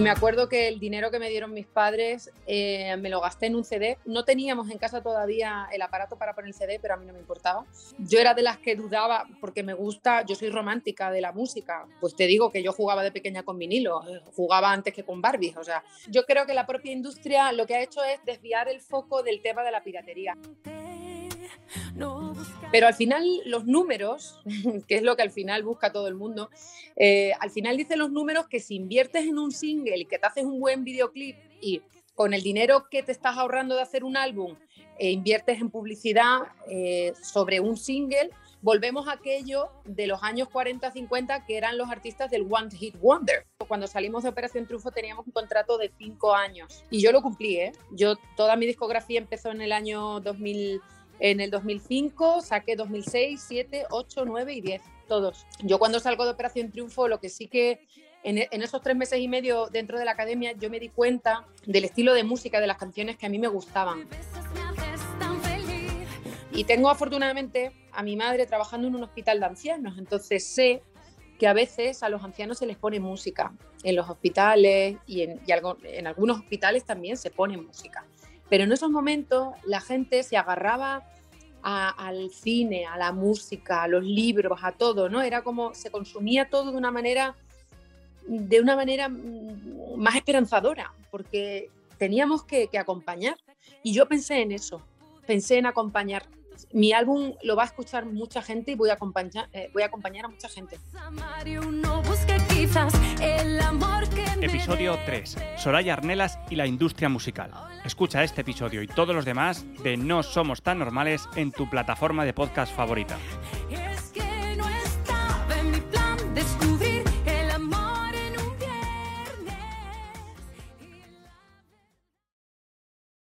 Y me acuerdo que el dinero que me dieron mis padres eh, me lo gasté en un CD. No teníamos en casa todavía el aparato para poner el CD, pero a mí no me importaba. Yo era de las que dudaba porque me gusta, yo soy romántica de la música. Pues te digo que yo jugaba de pequeña con vinilo, eh, jugaba antes que con Barbie. O sea, yo creo que la propia industria lo que ha hecho es desviar el foco del tema de la piratería. Pero al final los números, que es lo que al final busca todo el mundo, eh, al final dicen los números que si inviertes en un single y que te haces un buen videoclip y con el dinero que te estás ahorrando de hacer un álbum, e inviertes en publicidad eh, sobre un single, volvemos a aquello de los años 40-50 que eran los artistas del One Hit Wonder. Cuando salimos de Operación Triunfo teníamos un contrato de cinco años y yo lo cumplí. ¿eh? Yo, toda mi discografía empezó en el año 2000 en el 2005 saqué 2006, 7, 8, 9 y 10, todos. Yo cuando salgo de Operación Triunfo, lo que sí que en, esos tres meses y medio dentro de la academia, yo me di cuenta del estilo de música de las canciones que a mí me gustaban. Y tengo afortunadamente a mi madre trabajando en un hospital de ancianos, entonces sé que a veces a los ancianos se les pone música en los hospitales y en, y algo, en algunos hospitales también se pone música. Pero en esos momentos la gente se agarraba al cine, a la música, a los libros, a todo, ¿no? Era como se consumía todo de una manera de una manera mm, más esperanzadora, porque teníamos que, acompañar. Y yo pensé en eso, pensé en acompañar mi álbum lo va a escuchar mucha gente y voy a acompañar, eh, voy a, acompañar a mucha gente. Episodio 3. Soraya Arnelas y la industria musical. Escucha este episodio y todos los demás de No Somos Tan Normales en tu plataforma de podcast favorita.